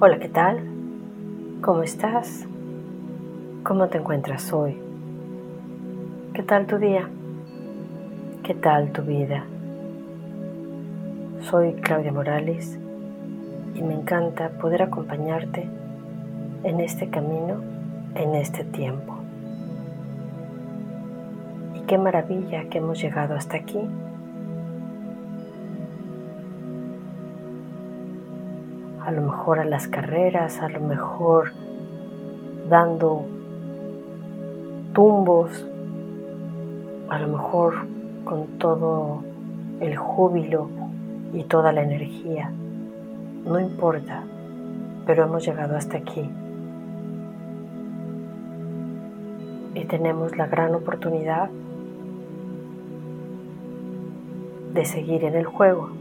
Hola, ¿qué tal? ¿Cómo estás? ¿Cómo te encuentras hoy? ¿Qué tal tu día? ¿Qué tal tu vida? Soy Claudia Morales y me encanta poder acompañarte en este camino, en este tiempo. Y qué maravilla que hemos llegado hasta aquí a lo mejor a las carreras, a lo mejor dando tumbos, a lo mejor con todo el júbilo y toda la energía. No importa, pero hemos llegado hasta aquí. Y tenemos la gran oportunidad de seguir en el juego.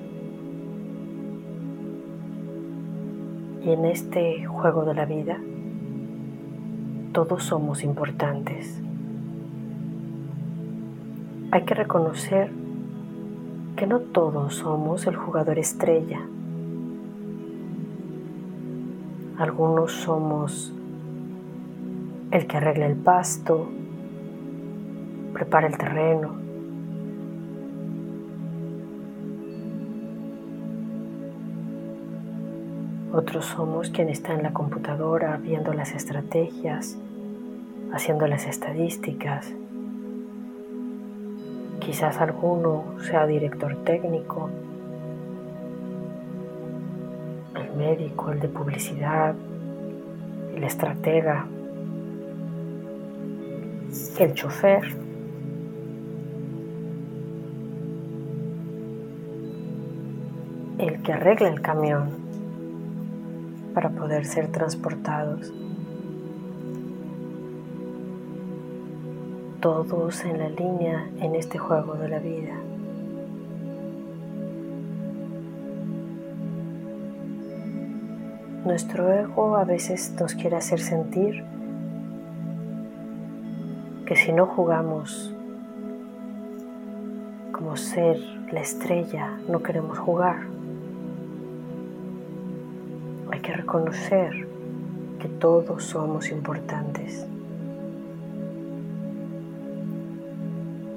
Y en este juego de la vida, todos somos importantes. Hay que reconocer que no todos somos el jugador estrella. Algunos somos el que arregla el pasto, prepara el terreno, Otros somos quien está en la computadora viendo las estrategias, haciendo las estadísticas. Quizás alguno sea director técnico, el médico, el de publicidad, el estratega, el chofer. el que arregla el camión para poder ser transportados. Todos en la línea en este juego de la vida. Nuestro ego a veces nos quiere hacer sentir que si no jugamos como ser la estrella, no queremos jugar que reconocer que todos somos importantes.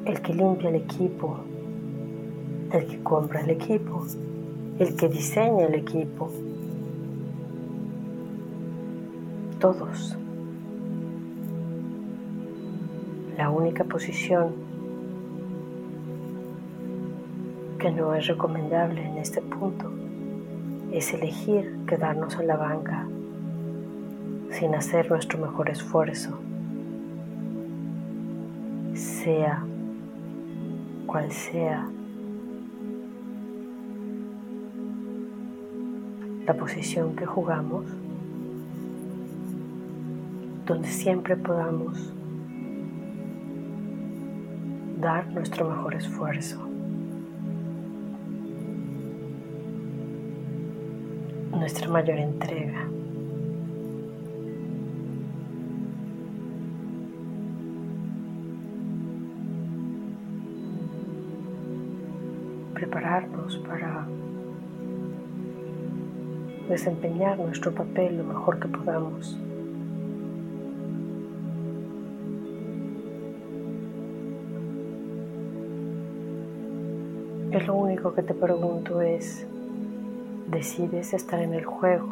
El que limpia el equipo, el que compra el equipo, el que diseña el equipo, todos. La única posición que no es recomendable en este punto es elegir quedarnos en la banca sin hacer nuestro mejor esfuerzo, sea cual sea la posición que jugamos, donde siempre podamos dar nuestro mejor esfuerzo. Nuestra mayor entrega. Prepararnos para desempeñar nuestro papel lo mejor que podamos. Es lo único que te pregunto es, decides estar en el juego.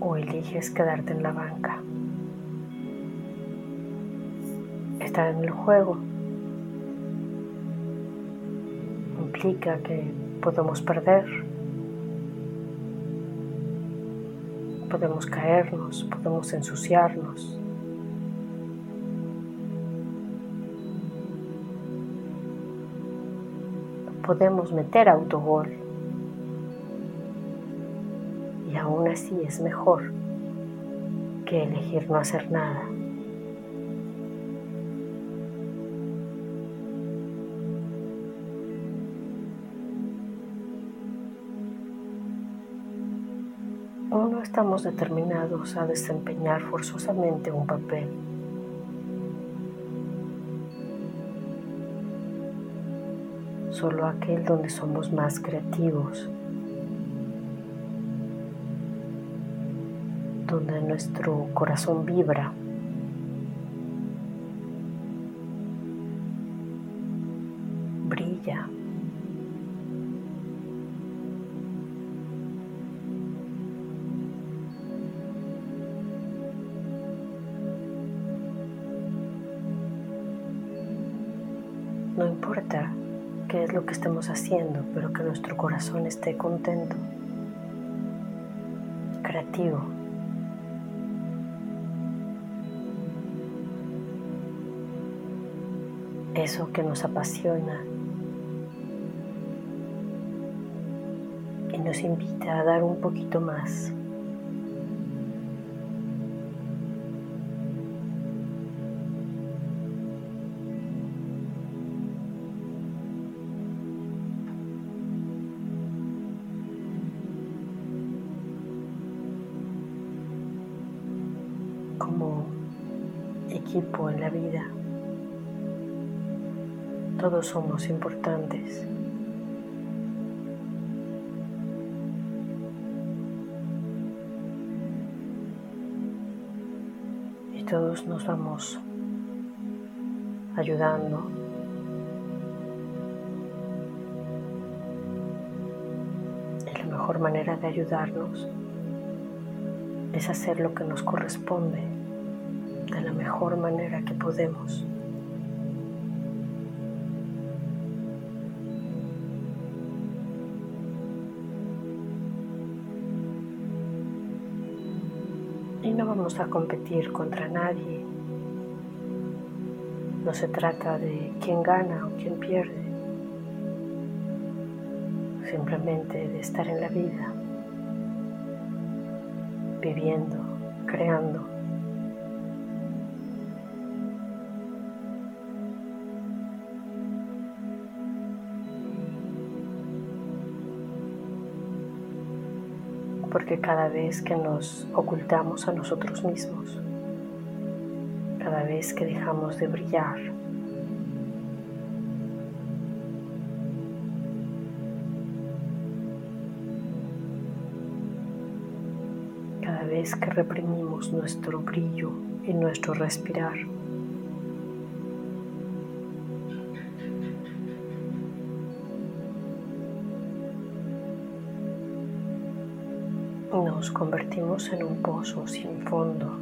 O eliges quedarte en la banca. Estar en el juego implica que podemos perder, podemos caernos, podemos ensuciarnos. Podemos meter autogol. Y aún así es mejor que elegir no hacer nada. O no estamos determinados a desempeñar forzosamente un papel. Solo aquel donde somos más creativos, donde nuestro corazón vibra. Brilla. No importa qué es lo que estemos haciendo, pero que nuestro corazón esté contento, creativo. Eso que nos apasiona y nos invita a dar un poquito más. En la vida. Todos somos importantes. Y todos nos vamos ayudando. Y la mejor manera de ayudarnos es hacer lo que nos corresponde de la mejor manera que podemos. Y no vamos a competir contra nadie. No se trata de quién gana o quién pierde. Simplemente de estar en la vida viviendo, creando. Porque cada vez que nos ocultamos a nosotros mismos, cada vez que dejamos de brillar, vez que reprimimos nuestro brillo y nuestro respirar. Nos convertimos en un pozo sin fondo.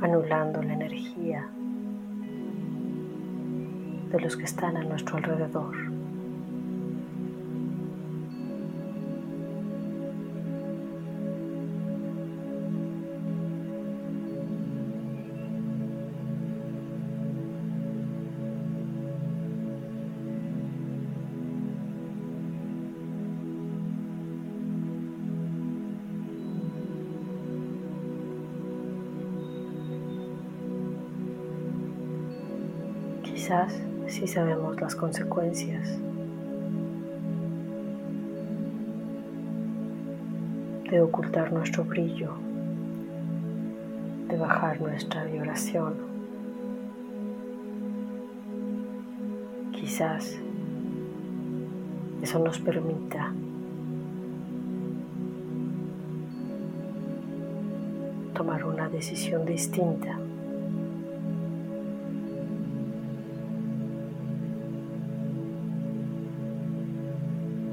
anulando la energía de los que están a nuestro alrededor. Quizás si sabemos las consecuencias de ocultar nuestro brillo, de bajar nuestra vibración. Quizás eso nos permita tomar una decisión distinta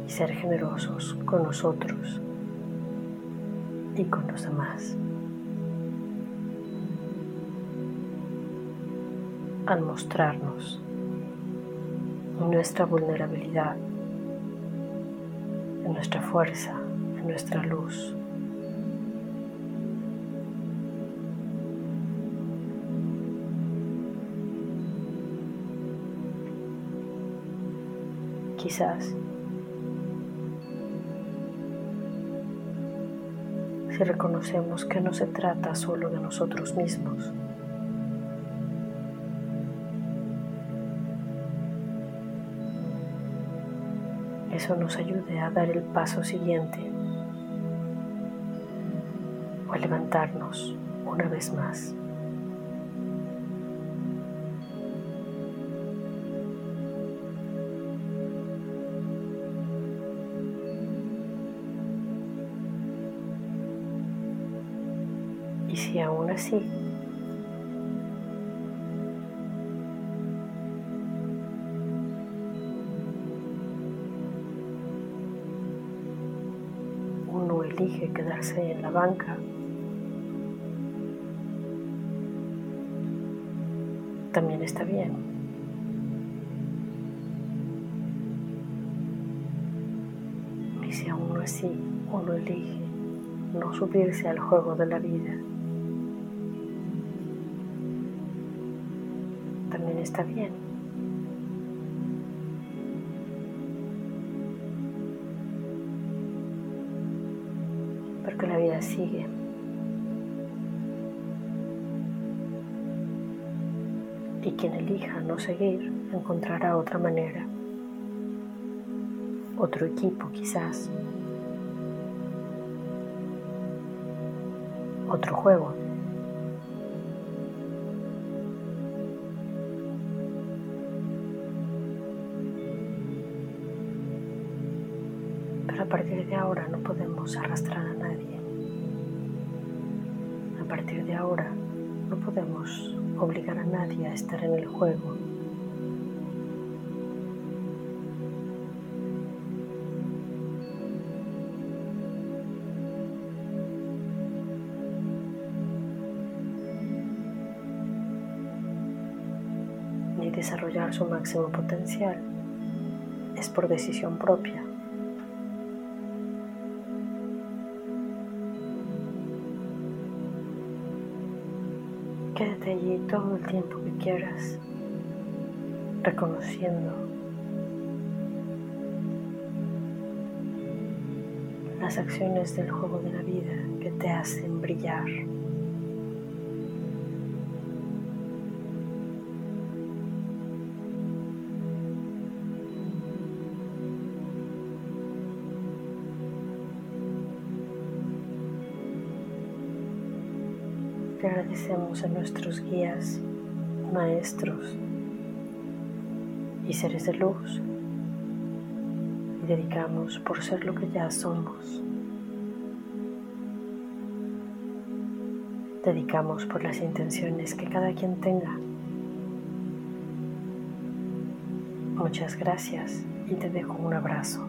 ser generosos con nosotros y con los demás. Al mostrarnos nuestra vulnerabilidad, en nuestra fuerza, en nuestra luz. Quizás si reconocemos que no se trata solo de nosotros mismos. Eso nos ayude a dar el paso siguiente o a levantarnos una vez más. Uno elige quedarse en la banca, también está bien. Y si aún así uno elige no subirse al juego de la vida, también está bien. Porque la vida sigue. Y quien elija no seguir encontrará otra manera, otro equipo quizás, otro juego. Partir de ahora no podemos arrastrar a nadie. A partir de ahora no podemos obligar a nadie a estar en el juego. Ni desarrollar su máximo potencial es por decisión propia. Quédate allí todo el tiempo que quieras, reconociendo las acciones del juego de la vida que te hacen brillar. Te agradecemos a nuestros guías, maestros y seres de luz y dedicamos por ser lo que ya somos. Dedicamos por las intenciones que cada quien tenga. Muchas gracias y te dejo un abrazo.